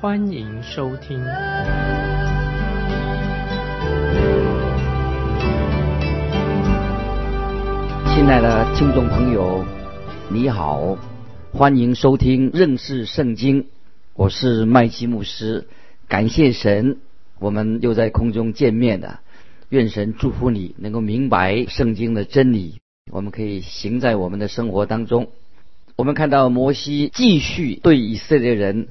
欢迎收听。亲爱的听众朋友，你好，欢迎收听认识圣经。我是麦基牧师，感谢神，我们又在空中见面了。愿神祝福你能够明白圣经的真理，我们可以行在我们的生活当中。我们看到摩西继续对以色列人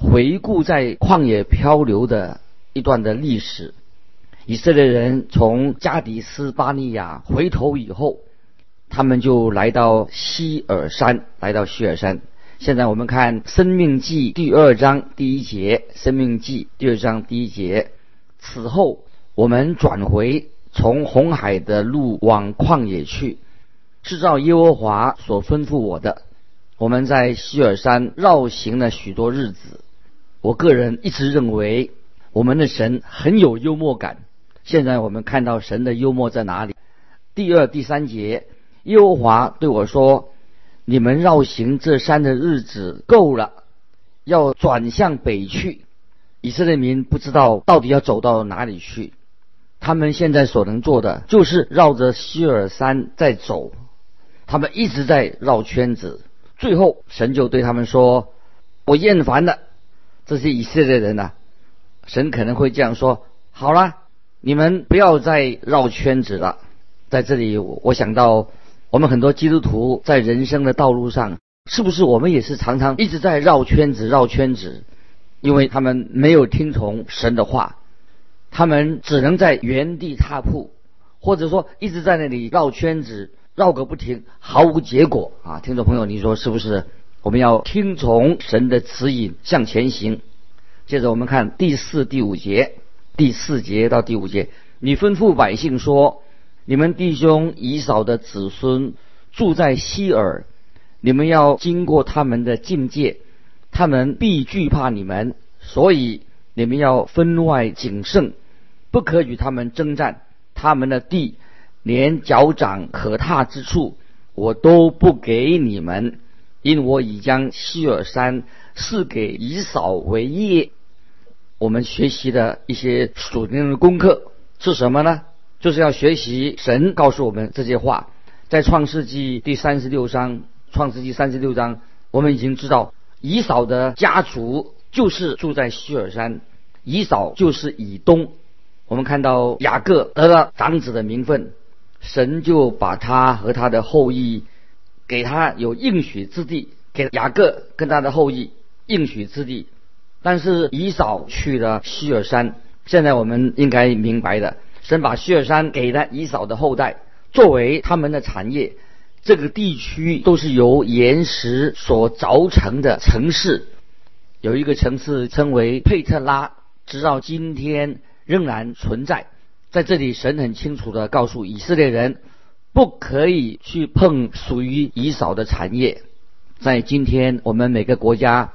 回顾在旷野漂流的一段的历史。以色列人从加迪斯巴尼亚回头以后，他们就来到希尔山，来到希尔山。现在我们看《生命记》第二章第一节，《生命记》第二章第一节。此后，我们转回从红海的路往旷野去，制造耶和华所吩咐我的。我们在希尔山绕行了许多日子。我个人一直认为，我们的神很有幽默感。现在我们看到神的幽默在哪里？第二、第三节，耶和华对我说：“你们绕行这山的日子够了，要转向北去。”以色列民不知道到底要走到哪里去，他们现在所能做的就是绕着希尔山在走，他们一直在绕圈子。最后，神就对他们说：“我厌烦了这些以色列人呐。”神可能会这样说：“好了。”你们不要再绕圈子了。在这里，我想到我们很多基督徒在人生的道路上，是不是我们也是常常一直在绕圈子、绕圈子？因为他们没有听从神的话，他们只能在原地踏步，或者说一直在那里绕圈子，绕个不停，毫无结果啊！听众朋友，你说是不是？我们要听从神的指引向前行。接着我们看第四、第五节。第四节到第五节，你吩咐百姓说：“你们弟兄以扫的子孙住在希尔，你们要经过他们的境界，他们必惧怕你们，所以你们要分外谨慎，不可与他们征战。他们的地连脚掌可踏之处，我都不给你们，因我已将希尔山赐给以扫为业。”我们学习的一些属灵的功课是什么呢？就是要学习神告诉我们这些话。在创世纪第三十六章，创世纪三十六章，我们已经知道以扫的家族就是住在希尔山，以扫就是以东。我们看到雅各得了长子的名分，神就把他和他的后裔给他有应许之地，给雅各跟他的后裔应许之地。但是以扫去了希尔山，现在我们应该明白的，神把希尔山给了以扫的后代，作为他们的产业。这个地区都是由岩石所凿成的城市，有一个城市称为佩特拉，直到今天仍然存在。在这里，神很清楚的告诉以色列人，不可以去碰属于以扫的产业。在今天，我们每个国家。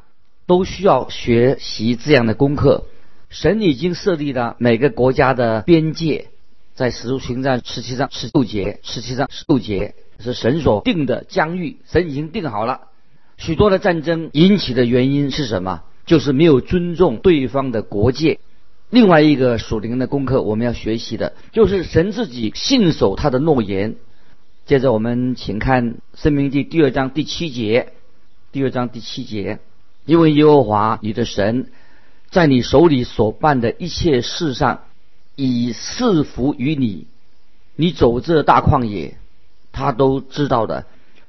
都需要学习这样的功课。神已经设立了每个国家的边界，在使徒行传十七章十六节，十七章十六节是神所定的疆域，神已经定好了。许多的战争引起的原因是什么？就是没有尊重对方的国界。另外一个属灵的功课，我们要学习的就是神自己信守他的诺言。接着我们请看《生命记》第二章第七节，第二章第七节。因为耶和华你的神，在你手里所办的一切事上，以赐福于你。你走这大旷野，他都知道的。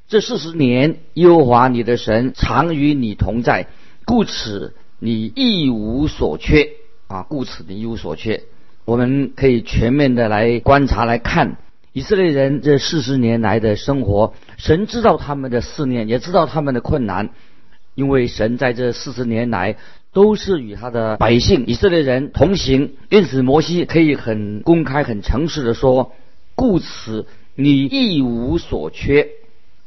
这四十年，耶和华你的神常与你同在，故此你一无所缺啊！故此你一无所缺。我们可以全面的来观察来看以色列人这四十年来的生活。神知道他们的思念，也知道他们的困难。因为神在这四十年来都是与他的百姓以色列人同行，因此摩西可以很公开、很诚实的说：“故此你一无所缺，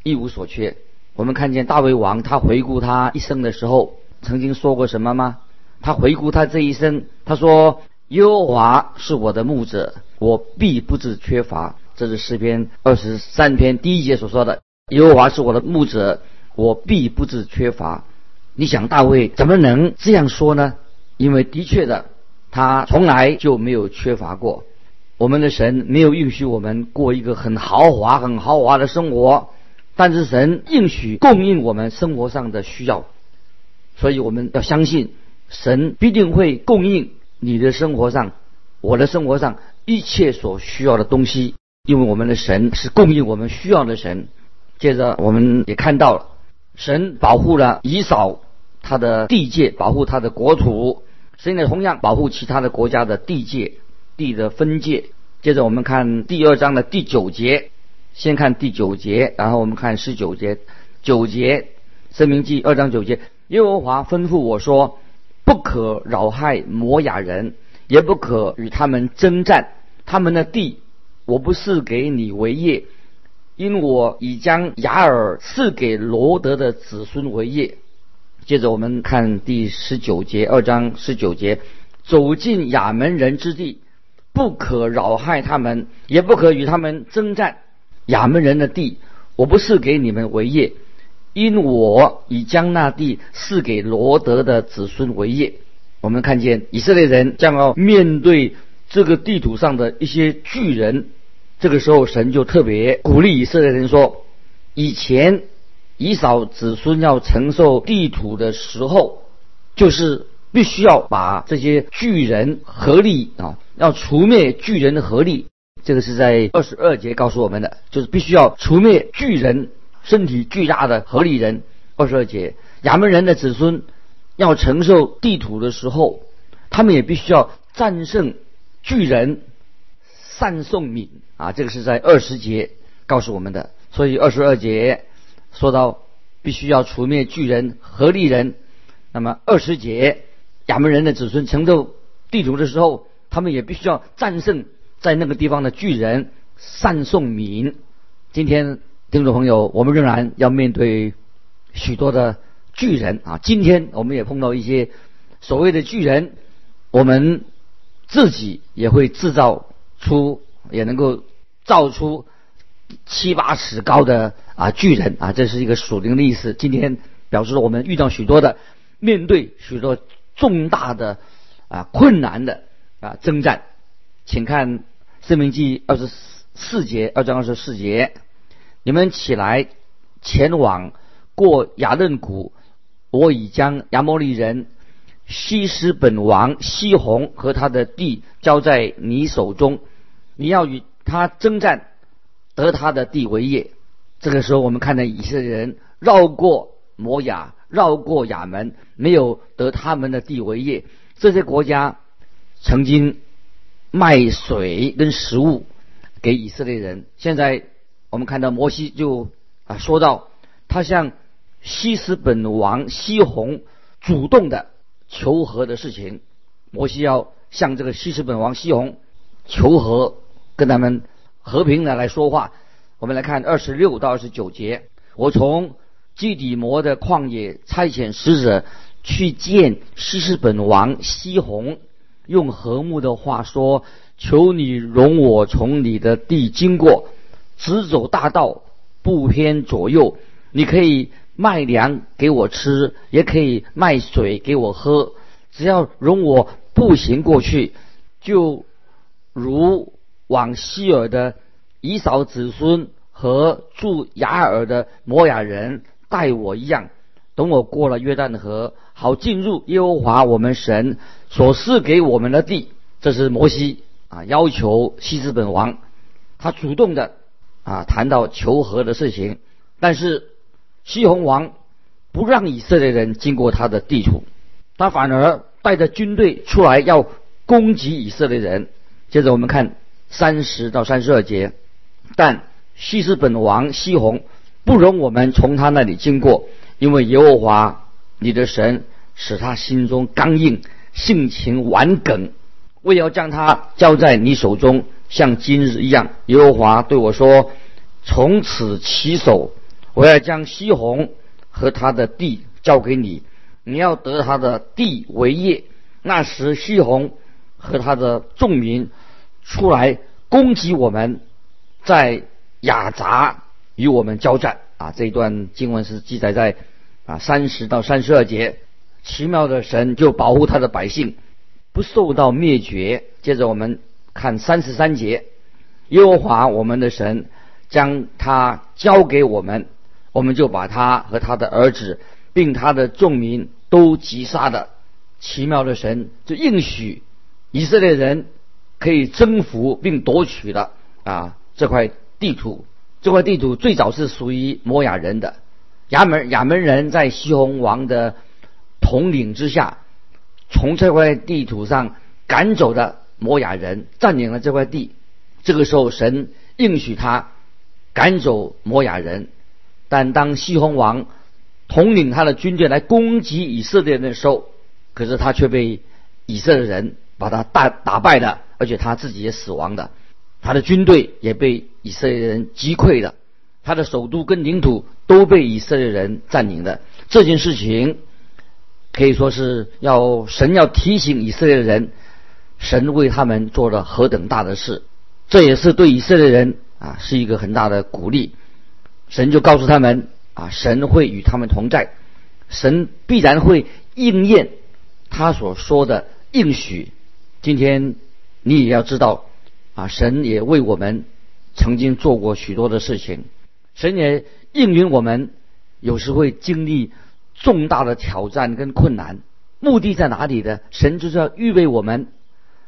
一无所缺。”我们看见大卫王，他回顾他一生的时候，曾经说过什么吗？他回顾他这一生，他说：“耶和华是我的牧者，我必不致缺乏。”这是诗篇二十三篇第一节所说的：“耶和华是我的牧者，我必不致缺乏。”你想大卫怎么能这样说呢？因为的确的，他从来就没有缺乏过。我们的神没有允许我们过一个很豪华、很豪华的生活。但是神应许供应我们生活上的需要，所以我们要相信神必定会供应你的生活上、我的生活上一切所需要的东西，因为我们的神是供应我们需要的神。接着我们也看到了，神保护了以扫他的地界，保护他的国土，神也同样保护其他的国家的地界、地的分界。接着我们看第二章的第九节。先看第九节，然后我们看十九节。九节，生命记二章九节，耶和华吩咐我说：“不可扰害摩雅人，也不可与他们征战。他们的地，我不是给你为业，因我已将雅尔赐给罗德的子孙为业。”接着我们看第十九节，二章十九节，走进亚门人之地，不可扰害他们，也不可与他们征战。亚门人的地，我不是给你们为业，因我已将那地赐给罗德的子孙为业。我们看见以色列人将要面对这个地图上的一些巨人，这个时候神就特别鼓励以色列人说：以前以扫子孙要承受地土的时候，就是必须要把这些巨人合力啊，要除灭巨人的合力。这个是在二十二节告诉我们的，就是必须要除灭巨人，身体巨大的合力人。二十二节，亚门人的子孙要承受地土的时候，他们也必须要战胜巨人，散送敏啊。这个是在二十节告诉我们的。所以二十二节说到必须要除灭巨人合力人，那么二十节亚门人的子孙承受地图的时候，他们也必须要战胜。在那个地方的巨人善送民，今天听众朋友，我们仍然要面对许多的巨人啊！今天我们也碰到一些所谓的巨人，我们自己也会制造出，也能够造出七八尺高的啊巨人啊！这是一个属灵的意思。今天表示我们遇到许多的面对许多重大的啊困难的啊征战，请看。生命记二十四节，二章二十四节，你们起来，前往过雅嫩谷，我已将亚摩利人西施本王西宏和他的地交在你手中，你要与他征战，得他的地为业。这个时候，我们看到以色列人绕过摩亚，绕过亚门，没有得他们的地为业。这些国家曾经。卖水跟食物给以色列人。现在我们看到摩西就啊说到，他向西斯本王西宏主动的求和的事情。摩西要向这个西斯本王西宏求和，跟他们和平的来说话。我们来看二十六到二十九节。我从基底摩的旷野差遣使者去见西斯本王西宏。用和睦的话说：“求你容我从你的地经过，直走大道，不偏左右。你可以卖粮给我吃，也可以卖水给我喝。只要容我步行过去，就如往希尔的以扫子孙和住雅尔的摩雅人待我一样。等我过了约旦河。”好进入耶和华我们神所赐给我们的地，这是摩西啊要求西斯本王，他主动的啊谈到求和的事情，但是西红王不让以色列人经过他的地图，他反而带着军队出来要攻击以色列人。接着我们看三十到三十二节，但西斯本王西红不容我们从他那里经过，因为耶和华。你的神使他心中刚硬，性情顽梗。我要将他交在你手中，像今日一样。耶和华对我说：“从此起手，我要将西红和他的地交给你，你要得他的地为业。那时西红和他的众民出来攻击我们，在雅杂与我们交战。”啊，这一段经文是记载在啊三十到三十二节。奇妙的神就保护他的百姓。不受到灭绝。接着我们看三十三节，耶和华我们的神将他交给我们，我们就把他和他的儿子，并他的众民都击杀的。奇妙的神就应许以色列人可以征服并夺取的啊这块地图。这块地图最早是属于摩亚人的，亚门亚门人在西红王的统领之下。从这块地图上赶走的摩亚人占领了这块地，这个时候神应许他赶走摩亚人，但当西红王统领他的军队来攻击以色列的时候，可是他却被以色列人把他打打败了，而且他自己也死亡的，他的军队也被以色列人击溃了，他的首都跟领土都被以色列人占领的这件事情。可以说是要神要提醒以色列人，神为他们做了何等大的事，这也是对以色列人啊是一个很大的鼓励。神就告诉他们啊，神会与他们同在，神必然会应验他所说的应许。今天你也要知道啊，神也为我们曾经做过许多的事情，神也应允我们有时会经历。重大的挑战跟困难，目的在哪里呢？神就是要预备我们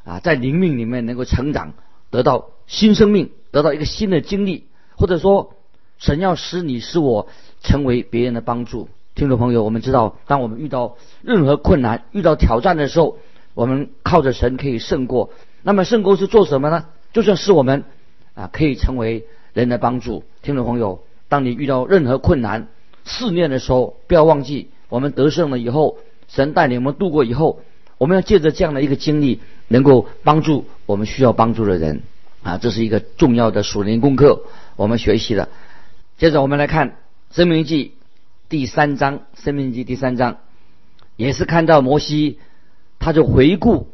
啊，在灵命里面能够成长，得到新生命，得到一个新的经历，或者说，神要使你使我成为别人的帮助。听众朋友，我们知道，当我们遇到任何困难、遇到挑战的时候，我们靠着神可以胜过。那么胜过是做什么呢？就算是我们啊，可以成为人的帮助。听众朋友，当你遇到任何困难，试炼的时候，不要忘记，我们得胜了以后，神带领我们度过以后，我们要借着这样的一个经历，能够帮助我们需要帮助的人啊，这是一个重要的属灵功课，我们学习的。接着我们来看《生命记》第三章，《生命记》第三章也是看到摩西，他就回顾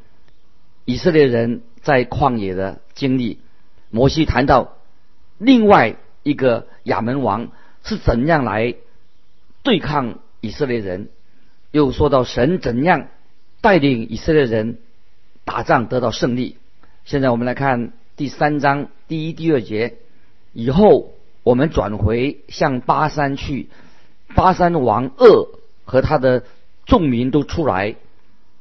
以色列人在旷野的经历。摩西谈到另外一个亚门王是怎样来。对抗以色列人，又说到神怎样带领以色列人打仗得到胜利。现在我们来看第三章第一、第二节。以后我们转回向巴山去，巴山王恶和他的众民都出来，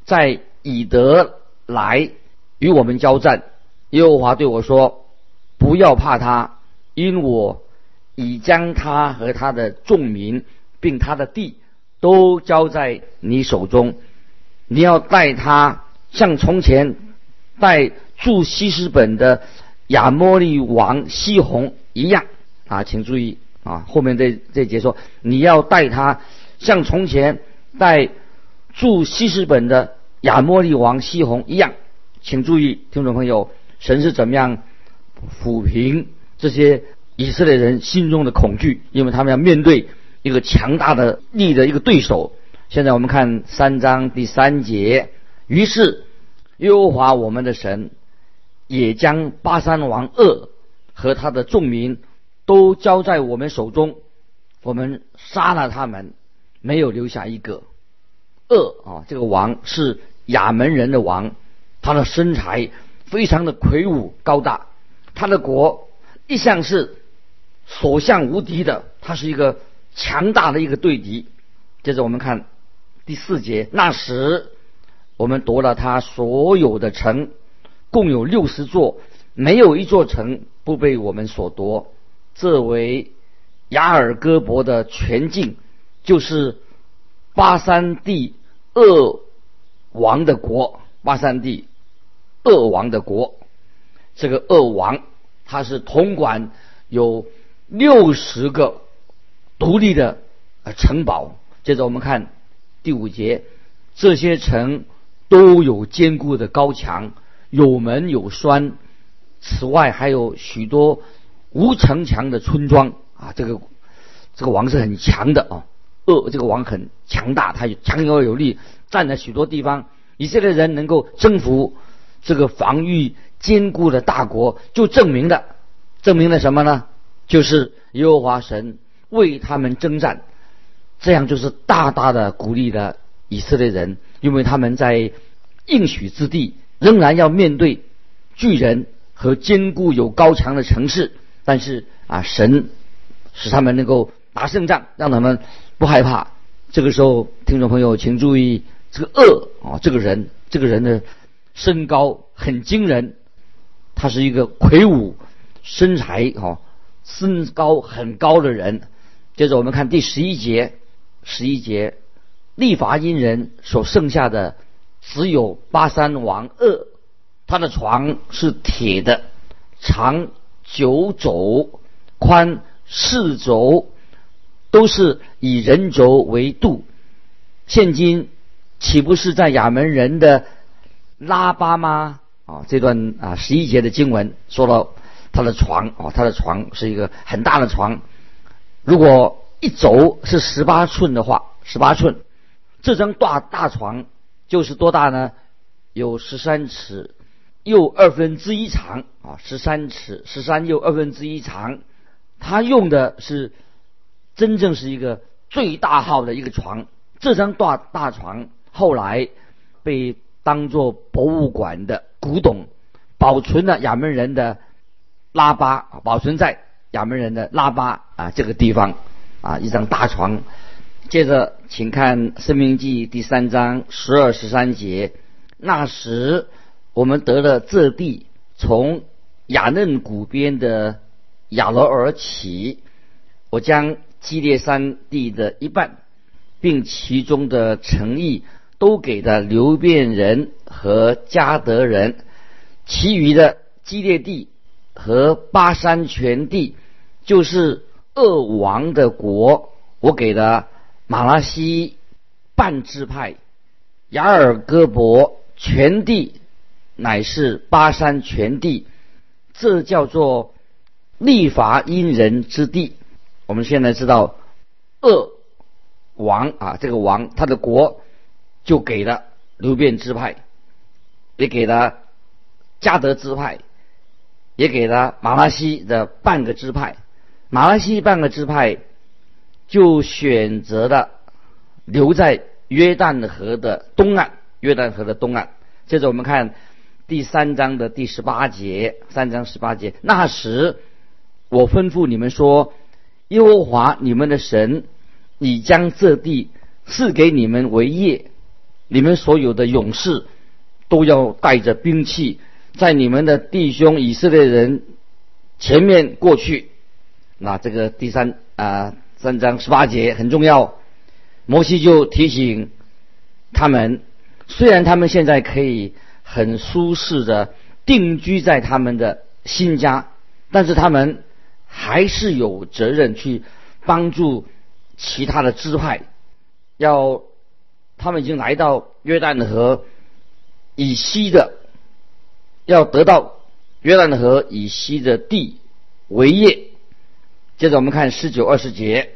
在以德来与我们交战。耶和华对我说：“不要怕他，因我已将他和他的众民。”并他的地都交在你手中，你要带他像从前带住西施本的亚摩利王西宏一样啊，请注意啊，后面这这节说你要带他像从前带住西施本的亚摩利王西宏一样，请注意，听众朋友，神是怎么样抚平这些以色列人心中的恐惧，因为他们要面对。一个强大的力的一个对手。现在我们看三章第三节。于是，耶和华我们的神也将巴山王恶和他的众民都交在我们手中，我们杀了他们，没有留下一个。恶啊，这个王是亚门人的王，他的身材非常的魁梧高大，他的国一向是所向无敌的，他是一个。强大的一个对敌。接着我们看第四节，那时我们夺了他所有的城，共有六十座，没有一座城不被我们所夺。这为雅尔戈伯的全境，就是巴山地恶王的国。巴山地恶王的国，这个恶王他是统管有六十个。独立的呃城堡。接着我们看第五节，这些城都有坚固的高墙，有门有栓。此外还有许多无城墙的村庄啊！这个这个王是很强的啊，恶这个王很强大，他强而有力，占了许多地方。以色列人能够征服这个防御坚固的大国，就证明了证明了什么呢？就是耶和华神为他们征战，这样就是大大的鼓励了以色列人，因为他们在应许之地仍然要面对巨人。和坚固有高墙的城市，但是啊，神使他们能够打胜仗，让他们不害怕。这个时候，听众朋友请注意，这个恶啊，这个人，这个人的身高很惊人，他是一个魁梧、身材哈身高很高的人。接着我们看第十一节，十一节，利伐因人所剩下的只有巴山王恶。他的床是铁的，长九肘，宽四肘，都是以人轴为度。现今岂不是在亚门人的拉巴吗？啊，这段啊十一节的经文说到他的床啊，他的床是一个很大的床。如果一轴是十八寸的话，十八寸，这张大大床就是多大呢？有十三尺。又二分之一长啊，十三尺，十三又二分之一长。他用的是真正是一个最大号的一个床。这张大大床后来被当做博物馆的古董，保存了亚门人的拉巴，保存在亚门人的拉巴啊这个地方啊一张大床。接着，请看《生命记》第三章十二十三节，那时。我们得了这地，从雅嫩谷边的亚罗尔起，我将基列山地的一半，并其中的诚意都给了流变人和加德人，其余的基列地和巴山全地，就是恶王的国，我给了马拉西半支派，雅尔戈伯全地。乃是巴山全地，这叫做立法因人之地。我们现在知道，恶王啊，这个王他的国就给了流变支派，也给了加德支派，也给了马拉西的半个支派。马拉西半个支派就选择了留在约旦河的东岸，约旦河的东岸。接着我们看。第三章的第十八节，三章十八节。那时，我吩咐你们说：耶和华你们的神，已将这地赐给你们为业，你们所有的勇士都要带着兵器，在你们的弟兄以色列人前面过去。那这个第三啊三章十八节很重要。摩西就提醒他们，虽然他们现在可以。很舒适的定居在他们的新家，但是他们还是有责任去帮助其他的支派。要他们已经来到约旦河以西的，要得到约旦河以西的地为业。接着我们看十九二十节，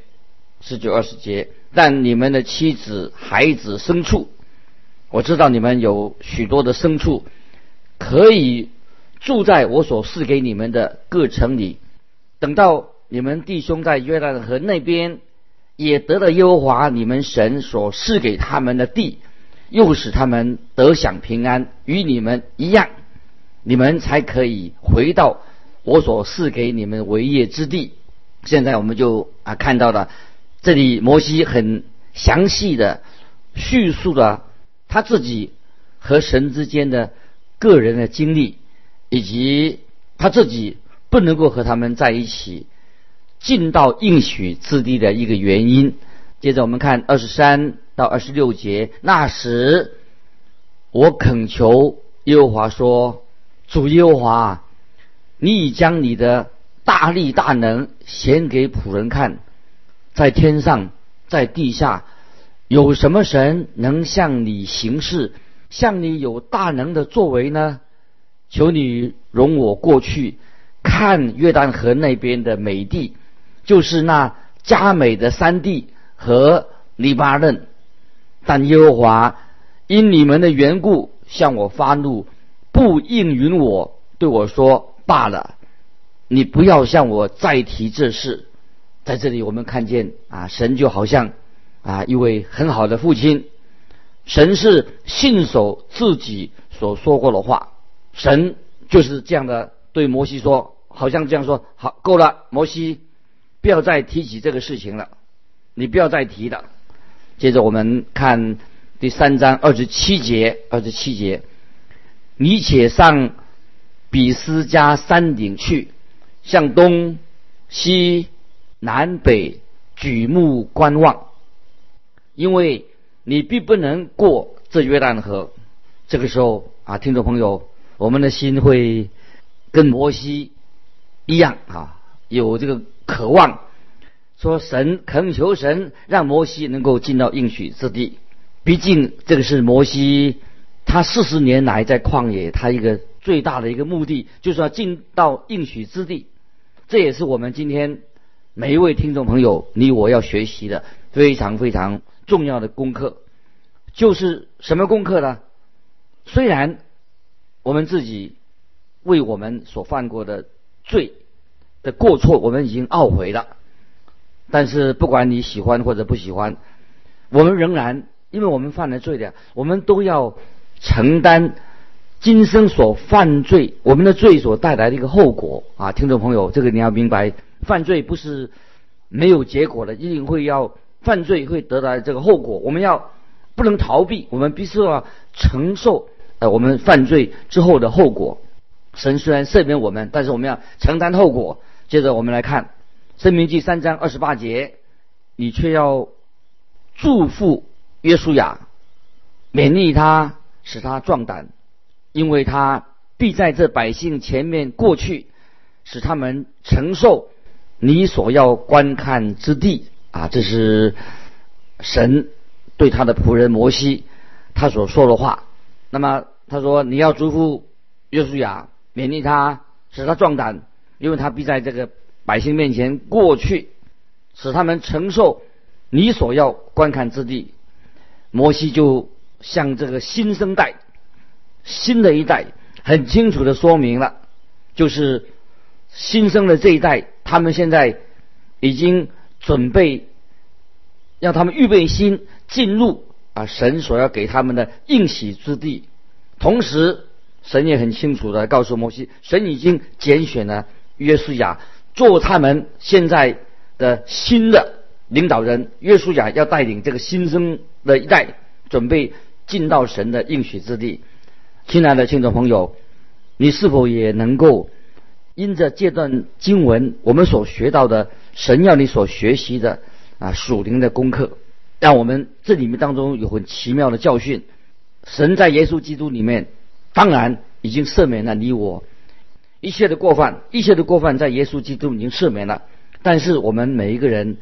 十九二十节，但你们的妻子、孩子、牲畜。我知道你们有许多的牲畜，可以住在我所赐给你们的各城里。等到你们弟兄在约旦河那边也得了耶和华你们神所赐给他们的地，又使他们得享平安，与你们一样，你们才可以回到我所赐给你们为业之地。现在我们就啊看到了，这里摩西很详细的叙述了。他自己和神之间的个人的经历，以及他自己不能够和他们在一起进到应许之地的一个原因。接着我们看二十三到二十六节，那时我恳求耶和华说：“主耶和华，你已将你的大力大能显给仆人看，在天上，在地下。”有什么神能向你行事，向你有大能的作为呢？求你容我过去看约旦河那边的美地，就是那佳美的山地和黎巴嫩。但耶和华因你们的缘故向我发怒，不应允我，对我说：“罢了，你不要向我再提这事。”在这里，我们看见啊，神就好像啊一位很好的父亲，神是信守自己所说过的话，神就是这样的对摩西说，好像这样说：“好，够了，摩西，不要再提起这个事情了，你不要再提了。”接着我们看第三章二十七节，二十七节，你且上比斯加山顶去，向东西南北举目观望，因为你必不能过这约旦河。这个时候啊，听众朋友，我们的心会跟摩西一样啊，有这个渴望。说神恳求神让摩西能够进到应许之地，毕竟这个是摩西他四十年来在旷野，他一个最大的一个目的就是要进到应许之地。这也是我们今天每一位听众朋友你我要学习的非常非常重要的功课，就是什么功课呢？虽然我们自己为我们所犯过的罪的过错，我们已经懊悔了。但是不管你喜欢或者不喜欢，我们仍然，因为我们犯了罪的，我们都要承担今生所犯罪我们的罪所带来的一个后果啊！听众朋友，这个你要明白，犯罪不是没有结果的，一定会要犯罪会得到这个后果，我们要不能逃避，我们必须要承受呃我们犯罪之后的后果。神虽然赦免我们，但是我们要承担后果。接着我们来看。生命记三章二十八节，你却要祝福约书亚，勉励他，使他壮胆，因为他必在这百姓前面过去，使他们承受你所要观看之地。啊，这是神对他的仆人摩西他所说的话。那么他说你要祝福约书亚，勉励他，使他壮胆，因为他必在这个。百姓面前过去，使他们承受你所要观看之地。摩西就向这个新生代、新的一代很清楚的说明了，就是新生的这一代，他们现在已经准备让他们预备心进入啊神所要给他们的应许之地。同时，神也很清楚的告诉摩西，神已经拣选了约书亚。做他们现在的新的领导人，约书亚要带领这个新生的一代，准备进到神的应许之地。亲爱的听众朋友，你是否也能够因着这段经文，我们所学到的神要你所学习的啊属灵的功课，让我们这里面当中有很奇妙的教训。神在耶稣基督里面，当然已经赦免了你我。一切的过犯，一切的过犯，在耶稣基督已经赦免了。但是我们每一个人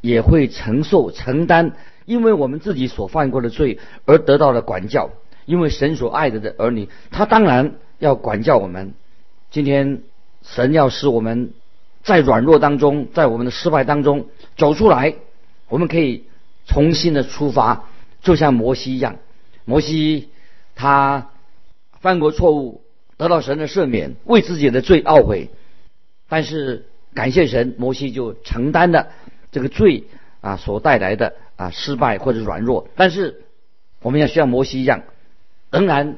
也会承受、承担，因为我们自己所犯过的罪而得到了管教。因为神所爱的的儿女，他当然要管教我们。今天神要使我们在软弱当中，在我们的失败当中走出来，我们可以重新的出发，就像摩西一样。摩西他犯过错误。得到神的赦免，为自己的罪懊悔，但是感谢神，摩西就承担了这个罪啊所带来的啊失败或者软弱。但是我们要像摩西一样，仍然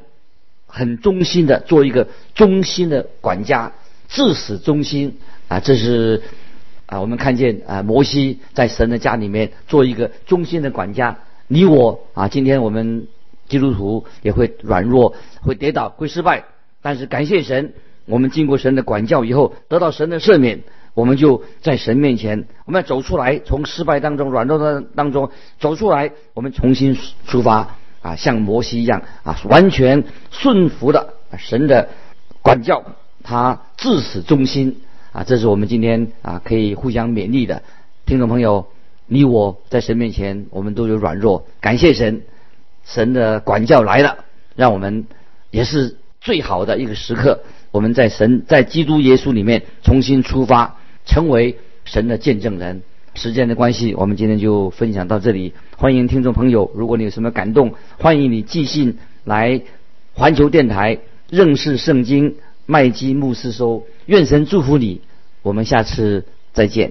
很忠心的做一个忠心的管家，至死忠心啊！这是啊，我们看见啊，摩西在神的家里面做一个忠心的管家。你我啊，今天我们基督徒也会软弱，会跌倒，会失败。但是感谢神，我们经过神的管教以后，得到神的赦免，我们就在神面前，我们要走出来，从失败当中、软弱的当中走出来，我们重新出发啊，像摩西一样啊，完全顺服的神的管教，他至死忠心啊，这是我们今天啊可以互相勉励的听众朋友。你我在神面前，我们都有软弱，感谢神，神的管教来了，让我们也是最好的一个时刻。我们在神在基督耶稣里面重新出发，成为神的见证人。时间的关系，我们今天就分享到这里。欢迎听众朋友，如果你有什么感动，欢迎你寄信来环球电台认识圣经麦基牧师收。愿神祝福你，我们下次再见。